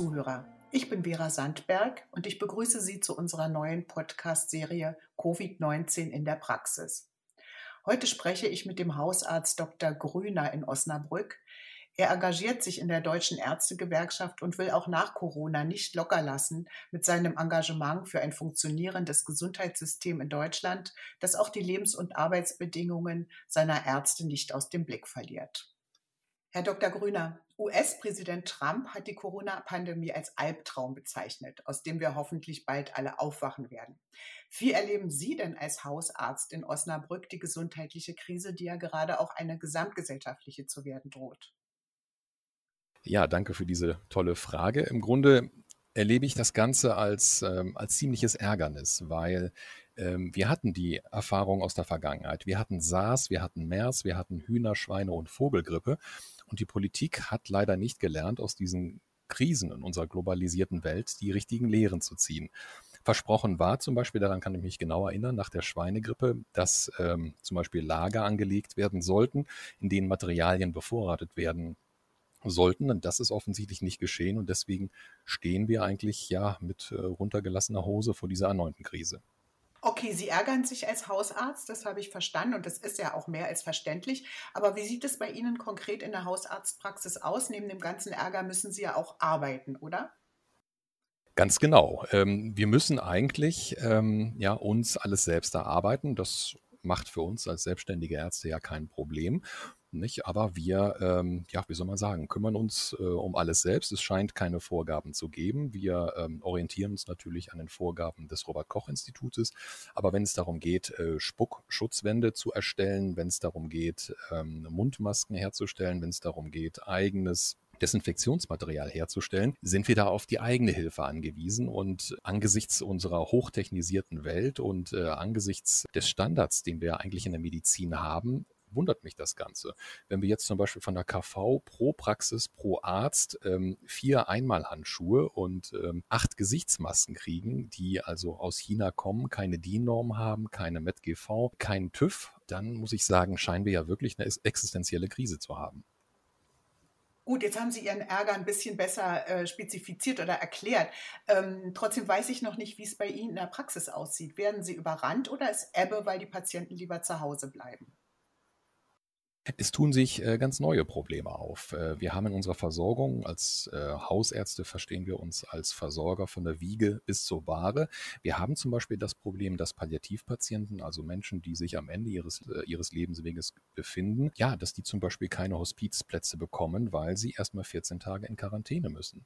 Zuhörer. Ich bin Vera Sandberg und ich begrüße Sie zu unserer neuen Podcast-Serie Covid-19 in der Praxis. Heute spreche ich mit dem Hausarzt Dr. Grüner in Osnabrück. Er engagiert sich in der Deutschen Ärztegewerkschaft und will auch nach Corona nicht locker lassen mit seinem Engagement für ein funktionierendes Gesundheitssystem in Deutschland, das auch die Lebens- und Arbeitsbedingungen seiner Ärzte nicht aus dem Blick verliert. Herr Dr. Grüner, US-Präsident Trump hat die Corona-Pandemie als Albtraum bezeichnet, aus dem wir hoffentlich bald alle aufwachen werden. Wie erleben Sie denn als Hausarzt in Osnabrück die gesundheitliche Krise, die ja gerade auch eine gesamtgesellschaftliche zu werden droht? Ja, danke für diese tolle Frage. Im Grunde erlebe ich das Ganze als, ähm, als ziemliches Ärgernis, weil ähm, wir hatten die Erfahrung aus der Vergangenheit. Wir hatten SARS, wir hatten MERS, wir hatten Hühner, Schweine und Vogelgrippe. Und die Politik hat leider nicht gelernt, aus diesen Krisen in unserer globalisierten Welt die richtigen Lehren zu ziehen. Versprochen war zum Beispiel, daran kann ich mich genau erinnern, nach der Schweinegrippe, dass ähm, zum Beispiel Lager angelegt werden sollten, in denen Materialien bevorratet werden sollten. Und das ist offensichtlich nicht geschehen. Und deswegen stehen wir eigentlich ja mit äh, runtergelassener Hose vor dieser erneuten Krise. Okay, Sie ärgern sich als Hausarzt, das habe ich verstanden und das ist ja auch mehr als verständlich. Aber wie sieht es bei Ihnen konkret in der Hausarztpraxis aus? Neben dem ganzen Ärger müssen Sie ja auch arbeiten, oder? Ganz genau. Ähm, wir müssen eigentlich ähm, ja, uns alles selbst erarbeiten. Das macht für uns als selbstständige Ärzte ja kein Problem. Nicht? Aber wir, ähm, ja, wie soll man sagen, kümmern uns äh, um alles selbst. Es scheint keine Vorgaben zu geben. Wir ähm, orientieren uns natürlich an den Vorgaben des Robert-Koch-Institutes. Aber wenn es darum geht, äh, Spuckschutzwände zu erstellen, wenn es darum geht, ähm, Mundmasken herzustellen, wenn es darum geht, eigenes Desinfektionsmaterial herzustellen, sind wir da auf die eigene Hilfe angewiesen. Und angesichts unserer hochtechnisierten Welt und äh, angesichts des Standards, den wir eigentlich in der Medizin haben, wundert mich das Ganze. Wenn wir jetzt zum Beispiel von der KV pro Praxis, pro Arzt ähm, vier Einmalhandschuhe und ähm, acht Gesichtsmasken kriegen, die also aus China kommen, keine DIN-Norm haben, keine METGV, keinen TÜV, dann muss ich sagen, scheinen wir ja wirklich eine existenzielle Krise zu haben. Gut, jetzt haben Sie Ihren Ärger ein bisschen besser äh, spezifiziert oder erklärt. Ähm, trotzdem weiß ich noch nicht, wie es bei Ihnen in der Praxis aussieht. Werden Sie überrannt oder ist Ebbe, weil die Patienten lieber zu Hause bleiben? Es tun sich äh, ganz neue Probleme auf. Äh, wir haben in unserer Versorgung als äh, Hausärzte verstehen wir uns als Versorger von der Wiege bis zur Bahre. Wir haben zum Beispiel das Problem, dass Palliativpatienten, also Menschen, die sich am Ende ihres, ihres Lebensweges befinden, ja, dass die zum Beispiel keine Hospizplätze bekommen, weil sie erstmal 14 Tage in Quarantäne müssen.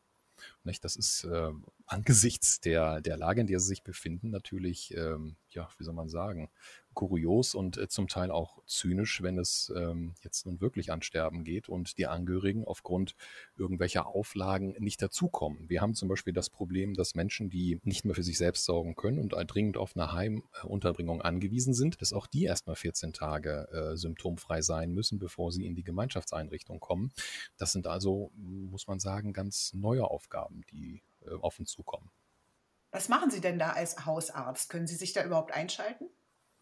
Nicht? Das ist äh, angesichts der, der Lage, in der sie sich befinden, natürlich, ähm, ja, wie soll man sagen, kurios und äh, zum Teil auch zynisch, wenn es ähm, jetzt nun wirklich an Sterben geht und die Angehörigen aufgrund irgendwelcher Auflagen nicht dazukommen. Wir haben zum Beispiel das Problem, dass Menschen, die nicht mehr für sich selbst sorgen können und dringend auf eine Heimunterbringung angewiesen sind, dass auch die erstmal 14 Tage äh, symptomfrei sein müssen, bevor sie in die Gemeinschaftseinrichtung kommen. Das sind also, muss man sagen, ganz neue Aufgaben, die äh, auf uns zukommen. Was machen Sie denn da als Hausarzt? Können Sie sich da überhaupt einschalten?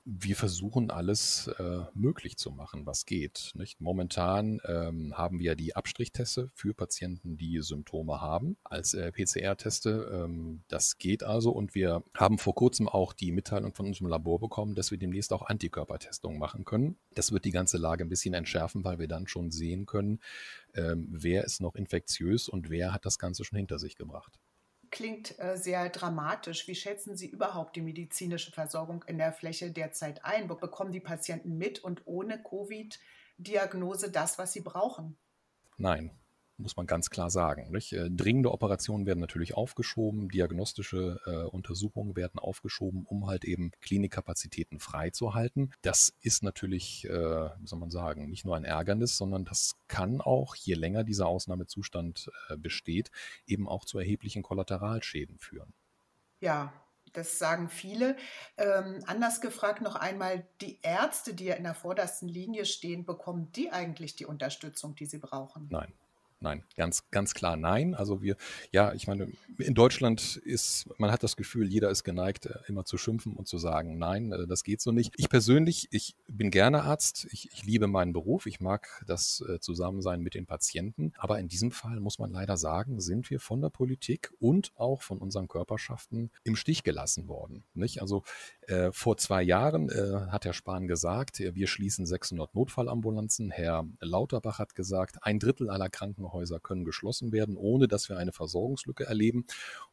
Wir versuchen alles äh, möglich zu machen, was geht. Nicht? Momentan ähm, haben wir die Abstrichteste für Patienten, die Symptome haben, als äh, PCR-Teste. Ähm, das geht also und wir haben vor kurzem auch die Mitteilung von unserem Labor bekommen, dass wir demnächst auch Antikörpertestungen machen können. Das wird die ganze Lage ein bisschen entschärfen, weil wir dann schon sehen können, ähm, wer ist noch infektiös und wer hat das Ganze schon hinter sich gebracht klingt äh, sehr dramatisch. Wie schätzen Sie überhaupt die medizinische Versorgung in der Fläche derzeit ein? Bekommen die Patienten mit und ohne Covid-Diagnose das, was sie brauchen? Nein, muss man ganz klar sagen. Nicht? Äh, dringende Operationen werden natürlich aufgeschoben, diagnostische äh, Untersuchungen werden aufgeschoben, um halt eben Klinikkapazitäten freizuhalten. Das ist natürlich, äh, wie soll man sagen, nicht nur ein Ärgernis, sondern das kann auch, je länger dieser Ausnahmezustand äh, besteht, eben auch zu erheblichen Kollateralschäden führen. Ja, das sagen viele. Ähm, anders gefragt noch einmal, die Ärzte, die ja in der vordersten Linie stehen, bekommen die eigentlich die Unterstützung, die sie brauchen? Nein, nein, ganz, ganz klar nein. Also wir, ja, ich meine, in Deutschland ist, man hat das Gefühl, jeder ist geneigt, äh, immer zu schimpfen und zu sagen, nein, äh, das geht so nicht. Ich persönlich, ich bin gerne Arzt, ich, ich liebe meinen Beruf, ich mag das äh, Zusammensein mit den Patienten, aber in diesem Fall muss man leider sagen, sind wir von der Politik und auch von unseren Körperschaften im Stich gelassen worden. Nicht? Also äh, vor zwei Jahren äh, hat Herr Spahn gesagt, wir schließen 600 Notfallambulanzen. Herr Lauterbach hat gesagt, ein Drittel aller Krankenhäuser können geschlossen werden, ohne dass wir eine Versorgungslücke erleben.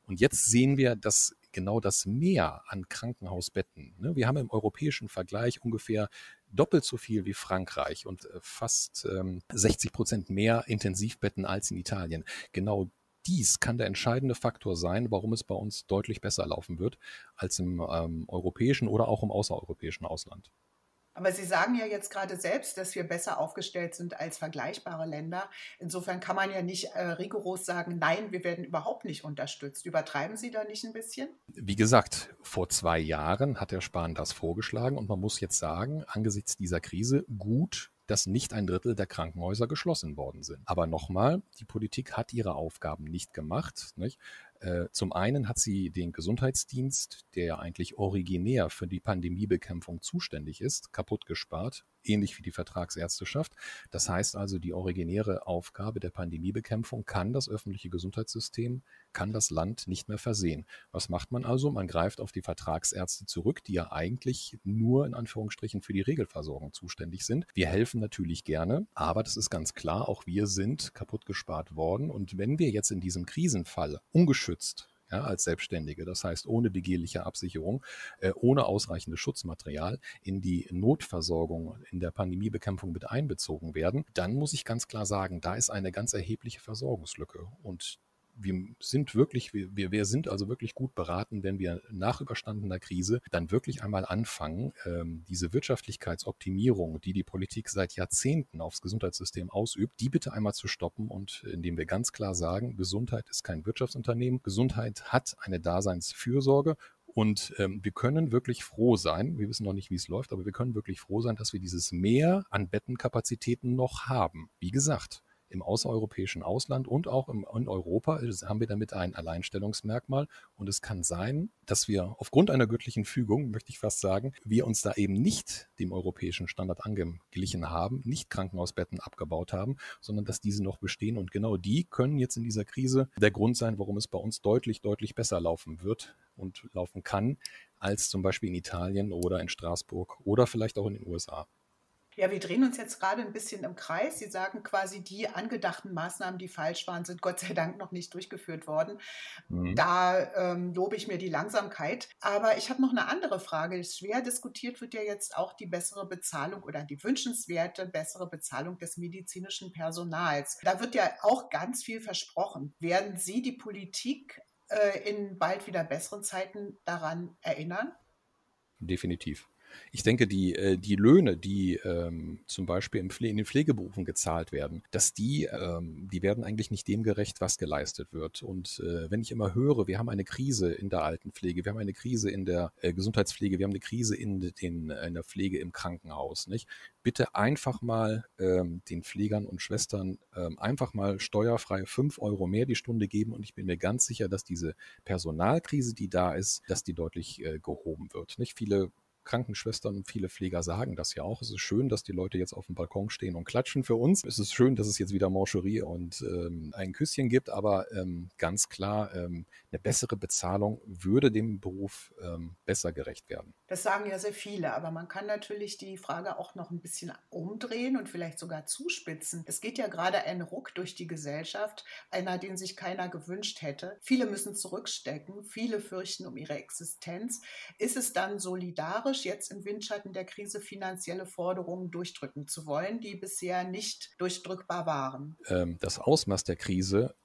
Und jetzt sehen wir, dass genau das Mehr an Krankenhausbetten, ne, wir haben im europäischen Vergleich ungefähr doppelt so viel wie Frankreich und äh, fast ähm, 60 Prozent mehr Intensivbetten als in Italien. Genau dies kann der entscheidende Faktor sein, warum es bei uns deutlich besser laufen wird als im ähm, europäischen oder auch im außereuropäischen Ausland. Aber Sie sagen ja jetzt gerade selbst, dass wir besser aufgestellt sind als vergleichbare Länder. Insofern kann man ja nicht äh, rigoros sagen, nein, wir werden überhaupt nicht unterstützt. Übertreiben Sie da nicht ein bisschen? Wie gesagt, vor zwei Jahren hat der Spahn das vorgeschlagen und man muss jetzt sagen, angesichts dieser Krise gut dass nicht ein Drittel der Krankenhäuser geschlossen worden sind. Aber nochmal, die Politik hat ihre Aufgaben nicht gemacht. Nicht? Äh, zum einen hat sie den Gesundheitsdienst, der eigentlich originär für die Pandemiebekämpfung zuständig ist, kaputt gespart ähnlich wie die Vertragsärzteschaft. Das heißt also, die originäre Aufgabe der Pandemiebekämpfung kann das öffentliche Gesundheitssystem, kann das Land nicht mehr versehen. Was macht man also? Man greift auf die Vertragsärzte zurück, die ja eigentlich nur in Anführungsstrichen für die Regelversorgung zuständig sind. Wir helfen natürlich gerne, aber das ist ganz klar, auch wir sind kaputt gespart worden. Und wenn wir jetzt in diesem Krisenfall ungeschützt ja, als Selbstständige, das heißt ohne begehrliche Absicherung, äh, ohne ausreichendes Schutzmaterial in die Notversorgung in der Pandemiebekämpfung mit einbezogen werden, dann muss ich ganz klar sagen, da ist eine ganz erhebliche Versorgungslücke. Und wir sind wirklich, wir, wir sind also wirklich gut beraten, wenn wir nach überstandener Krise dann wirklich einmal anfangen, ähm, diese Wirtschaftlichkeitsoptimierung, die die Politik seit Jahrzehnten aufs Gesundheitssystem ausübt, die bitte einmal zu stoppen und indem wir ganz klar sagen, Gesundheit ist kein Wirtschaftsunternehmen, Gesundheit hat eine Daseinsfürsorge und ähm, wir können wirklich froh sein, wir wissen noch nicht, wie es läuft, aber wir können wirklich froh sein, dass wir dieses Mehr an Bettenkapazitäten noch haben. Wie gesagt, im außereuropäischen Ausland und auch im, in Europa haben wir damit ein Alleinstellungsmerkmal. Und es kann sein, dass wir aufgrund einer göttlichen Fügung, möchte ich fast sagen, wir uns da eben nicht dem europäischen Standard angeglichen haben, nicht Krankenhausbetten abgebaut haben, sondern dass diese noch bestehen. Und genau die können jetzt in dieser Krise der Grund sein, warum es bei uns deutlich, deutlich besser laufen wird und laufen kann, als zum Beispiel in Italien oder in Straßburg oder vielleicht auch in den USA. Ja, wir drehen uns jetzt gerade ein bisschen im Kreis. Sie sagen quasi, die angedachten Maßnahmen, die falsch waren, sind Gott sei Dank noch nicht durchgeführt worden. Mhm. Da ähm, lobe ich mir die Langsamkeit. Aber ich habe noch eine andere Frage. Schwer diskutiert wird ja jetzt auch die bessere Bezahlung oder die wünschenswerte bessere Bezahlung des medizinischen Personals. Da wird ja auch ganz viel versprochen. Werden Sie die Politik äh, in bald wieder besseren Zeiten daran erinnern? Definitiv. Ich denke, die, äh, die Löhne, die ähm, zum Beispiel im in den Pflegeberufen gezahlt werden, dass die, ähm, die werden eigentlich nicht dem gerecht, was geleistet wird. Und äh, wenn ich immer höre, wir haben eine Krise in der Altenpflege, wir haben eine Krise in der äh, Gesundheitspflege, wir haben eine Krise in, den, in der Pflege im Krankenhaus, nicht? Bitte einfach mal ähm, den Pflegern und Schwestern ähm, einfach mal steuerfrei fünf Euro mehr die Stunde geben und ich bin mir ganz sicher, dass diese Personalkrise, die da ist, dass die deutlich äh, gehoben wird. Nicht viele Krankenschwestern und viele Pfleger sagen das ja auch. Es ist schön, dass die Leute jetzt auf dem Balkon stehen und klatschen für uns. Es ist schön, dass es jetzt wieder Mancherie und ähm, ein Küsschen gibt, aber ähm, ganz klar, ähm, eine bessere Bezahlung würde dem Beruf ähm, besser gerecht werden. Das sagen ja sehr viele, aber man kann natürlich die Frage auch noch ein bisschen umdrehen und vielleicht sogar zuspitzen. Es geht ja gerade ein Ruck durch die Gesellschaft, einer, den sich keiner gewünscht hätte. Viele müssen zurückstecken, viele fürchten um ihre Existenz. Ist es dann solidarisch? Falsch, jetzt im Windschatten der Krise finanzielle Forderungen durchdrücken zu wollen, die bisher nicht durchdrückbar waren. Ähm, das Ausmaß der Krise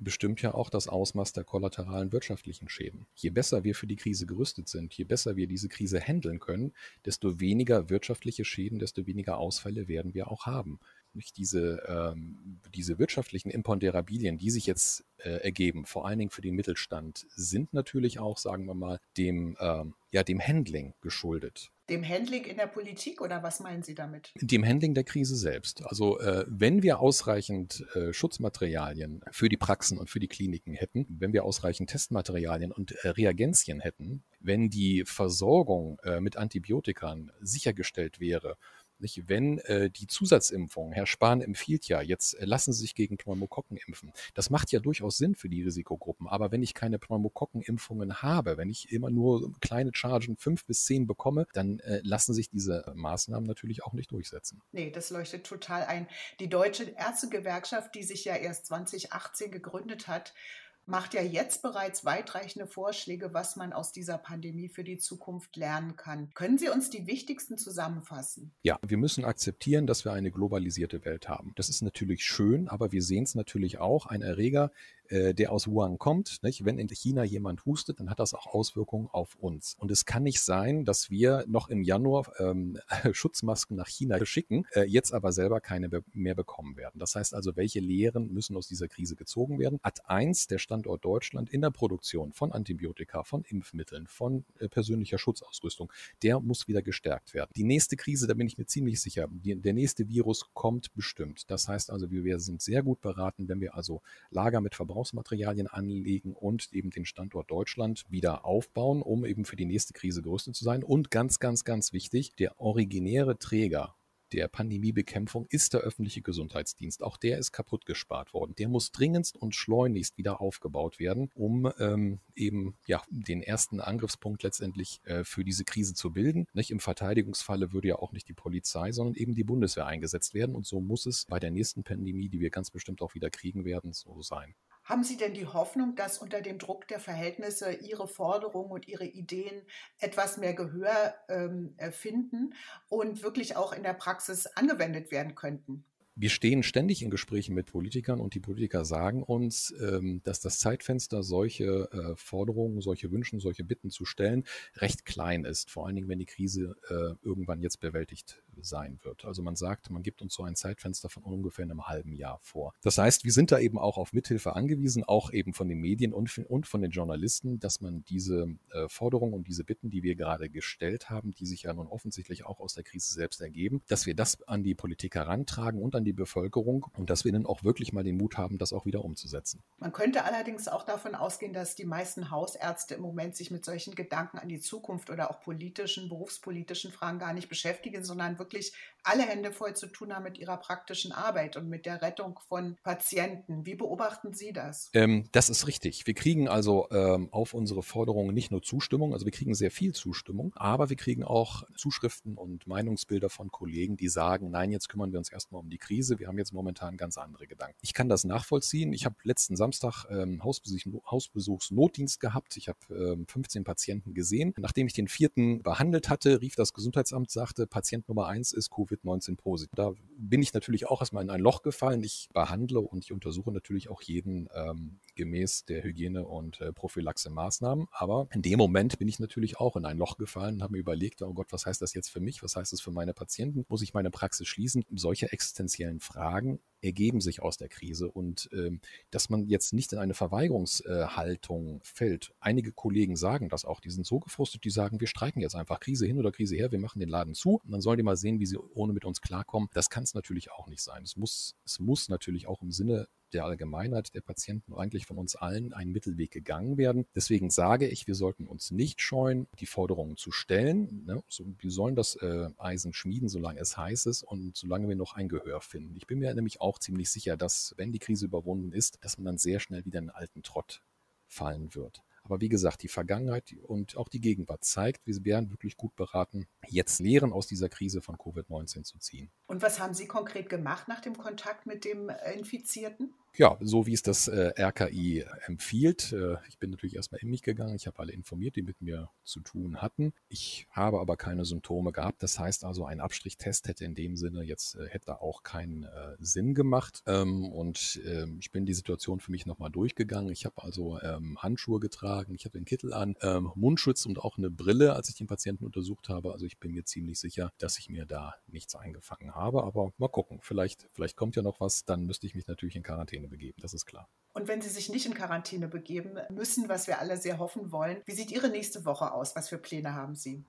bestimmt ja auch das Ausmaß der kollateralen wirtschaftlichen Schäden. Je besser wir für die Krise gerüstet sind, je besser wir diese Krise handeln können, desto weniger wirtschaftliche Schäden, desto weniger Ausfälle werden wir auch haben. Nicht diese, ähm, diese wirtschaftlichen Imponderabilien, die sich jetzt äh, ergeben, vor allen Dingen für den Mittelstand, sind natürlich auch, sagen wir mal, dem, ähm, ja, dem Handling geschuldet. Dem Handling in der Politik oder was meinen Sie damit? Dem Handling der Krise selbst. Also äh, wenn wir ausreichend äh, Schutzmaterialien für die Praxen und für die Kliniken hätten, wenn wir ausreichend Testmaterialien und äh, Reagenzien hätten, wenn die Versorgung äh, mit Antibiotikern sichergestellt wäre nicht, wenn äh, die Zusatzimpfung, Herr Spahn empfiehlt ja, jetzt äh, lassen Sie sich gegen Pneumokokken impfen. Das macht ja durchaus Sinn für die Risikogruppen. Aber wenn ich keine Pneumokokkenimpfungen habe, wenn ich immer nur kleine Chargen fünf bis zehn bekomme, dann äh, lassen sich diese Maßnahmen natürlich auch nicht durchsetzen. Nee, das leuchtet total ein. Die Deutsche Ärztegewerkschaft, die sich ja erst 2018 gegründet hat, macht ja jetzt bereits weitreichende Vorschläge, was man aus dieser Pandemie für die Zukunft lernen kann. Können Sie uns die wichtigsten zusammenfassen? Ja, wir müssen akzeptieren, dass wir eine globalisierte Welt haben. Das ist natürlich schön, aber wir sehen es natürlich auch. Ein Erreger äh, der aus Wuhan kommt. Nicht? Wenn in China jemand hustet, dann hat das auch Auswirkungen auf uns. Und es kann nicht sein, dass wir noch im Januar ähm, Schutzmasken nach China schicken, äh, jetzt aber selber keine mehr bekommen werden. Das heißt also, welche Lehren müssen aus dieser Krise gezogen werden? Ad 1, der Standort Deutschland in der Produktion von Antibiotika, von Impfmitteln, von äh, persönlicher Schutzausrüstung, der muss wieder gestärkt werden. Die nächste Krise, da bin ich mir ziemlich sicher, die, der nächste Virus kommt bestimmt. Das heißt also, wir, wir sind sehr gut beraten, wenn wir also Lager mit Verbrauch Verbrauchsmaterialien anlegen und eben den Standort Deutschland wieder aufbauen, um eben für die nächste Krise gerüstet zu sein. Und ganz, ganz, ganz wichtig, der originäre Träger der Pandemiebekämpfung ist der öffentliche Gesundheitsdienst. Auch der ist kaputt gespart worden. Der muss dringendst und schleunigst wieder aufgebaut werden, um ähm, eben ja den ersten Angriffspunkt letztendlich äh, für diese Krise zu bilden. Nicht im Verteidigungsfalle würde ja auch nicht die Polizei, sondern eben die Bundeswehr eingesetzt werden. Und so muss es bei der nächsten Pandemie, die wir ganz bestimmt auch wieder kriegen werden, so sein. Haben Sie denn die Hoffnung, dass unter dem Druck der Verhältnisse Ihre Forderungen und Ihre Ideen etwas mehr Gehör ähm, äh, finden und wirklich auch in der Praxis angewendet werden könnten? wir stehen ständig in Gesprächen mit Politikern und die Politiker sagen uns, ähm, dass das Zeitfenster, solche äh, Forderungen, solche Wünschen, solche Bitten zu stellen, recht klein ist. Vor allen Dingen, wenn die Krise äh, irgendwann jetzt bewältigt sein wird. Also man sagt, man gibt uns so ein Zeitfenster von ungefähr einem halben Jahr vor. Das heißt, wir sind da eben auch auf Mithilfe angewiesen, auch eben von den Medien und, und von den Journalisten, dass man diese äh, Forderungen und diese Bitten, die wir gerade gestellt haben, die sich ja nun offensichtlich auch aus der Krise selbst ergeben, dass wir das an die Politik herantragen und an die Bevölkerung und dass wir dann auch wirklich mal den Mut haben, das auch wieder umzusetzen. Man könnte allerdings auch davon ausgehen, dass die meisten Hausärzte im Moment sich mit solchen Gedanken an die Zukunft oder auch politischen, berufspolitischen Fragen gar nicht beschäftigen, sondern wirklich please alle Hände voll zu tun haben mit ihrer praktischen Arbeit und mit der Rettung von Patienten. Wie beobachten Sie das? Ähm, das ist richtig. Wir kriegen also ähm, auf unsere Forderungen nicht nur Zustimmung, also wir kriegen sehr viel Zustimmung, aber wir kriegen auch Zuschriften und Meinungsbilder von Kollegen, die sagen, nein, jetzt kümmern wir uns erstmal um die Krise. Wir haben jetzt momentan ganz andere Gedanken. Ich kann das nachvollziehen. Ich habe letzten Samstag ähm, Hausbesuch, Hausbesuchsnotdienst gehabt. Ich habe ähm, 15 Patienten gesehen. Nachdem ich den vierten behandelt hatte, rief das Gesundheitsamt, sagte, Patient Nummer eins ist Covid-19 positiv. Da bin ich natürlich auch erstmal in ein Loch gefallen. Ich behandle und ich untersuche natürlich auch jeden ähm, gemäß der Hygiene- und äh, Prophylaxe-Maßnahmen. Aber in dem Moment bin ich natürlich auch in ein Loch gefallen und habe mir überlegt, oh Gott, was heißt das jetzt für mich? Was heißt das für meine Patienten? Muss ich meine Praxis schließen? Solche existenziellen Fragen ergeben sich aus der Krise und ähm, dass man jetzt nicht in eine Verweigerungshaltung äh, fällt. Einige Kollegen sagen das auch, die sind so gefrustet, die sagen, wir streiken jetzt einfach Krise hin oder Krise her, wir machen den Laden zu und dann sollen die mal sehen, wie sie ohne mit uns klarkommen. Das kann es natürlich auch nicht sein. Es muss, es muss natürlich auch im Sinne der Allgemeinheit, der Patienten, eigentlich von uns allen einen Mittelweg gegangen werden. Deswegen sage ich, wir sollten uns nicht scheuen, die Forderungen zu stellen. Ne? Wir sollen das äh, Eisen schmieden, solange es heiß ist und solange wir noch ein Gehör finden. Ich bin mir nämlich auch ziemlich sicher, dass, wenn die Krise überwunden ist, dass man dann sehr schnell wieder in den alten Trott fallen wird. Aber wie gesagt, die Vergangenheit und auch die Gegenwart zeigt, wir wären wirklich gut beraten, jetzt Lehren aus dieser Krise von Covid-19 zu ziehen. Und was haben Sie konkret gemacht nach dem Kontakt mit dem äh, Infizierten? Ja, so wie es das äh, RKI empfiehlt. Äh, ich bin natürlich erstmal in mich gegangen. Ich habe alle informiert, die mit mir zu tun hatten. Ich habe aber keine Symptome gehabt. Das heißt also, ein Abstrichtest hätte in dem Sinne jetzt äh, hätte auch keinen äh, Sinn gemacht. Ähm, und ähm, ich bin die Situation für mich nochmal durchgegangen. Ich habe also ähm, Handschuhe getragen, ich habe den Kittel an, ähm, Mundschutz und auch eine Brille, als ich den Patienten untersucht habe. Also ich bin mir ziemlich sicher, dass ich mir da nichts eingefangen habe. Aber mal gucken, vielleicht, vielleicht kommt ja noch was. Dann müsste ich mich natürlich in Quarantäne begeben, das ist klar. Und wenn Sie sich nicht in Quarantäne begeben müssen, was wir alle sehr hoffen wollen, wie sieht Ihre nächste Woche aus? Was für Pläne haben Sie?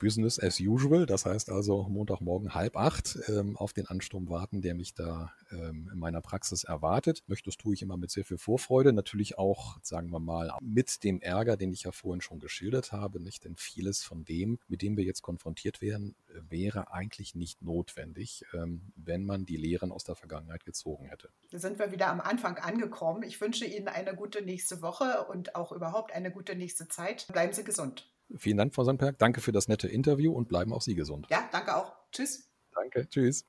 Business as usual. Das heißt also Montagmorgen halb acht ähm, auf den Ansturm warten, der mich da ähm, in meiner Praxis erwartet. Das tue ich immer mit sehr viel Vorfreude. Natürlich auch, sagen wir mal, mit dem Ärger, den ich ja vorhin schon geschildert habe. Nicht? Denn vieles von dem, mit dem wir jetzt konfrontiert werden, wäre eigentlich nicht notwendig, ähm, wenn man die Lehren aus der Vergangenheit gezogen hätte. Da sind wir wieder am Anfang angekommen. Ich wünsche Ihnen eine gute nächste Woche und auch überhaupt eine gute nächste Zeit. Bleiben Sie gesund. Vielen Dank, Frau Sandberg. Danke für das nette Interview und bleiben auch Sie gesund. Ja, danke auch. Tschüss. Danke. Tschüss.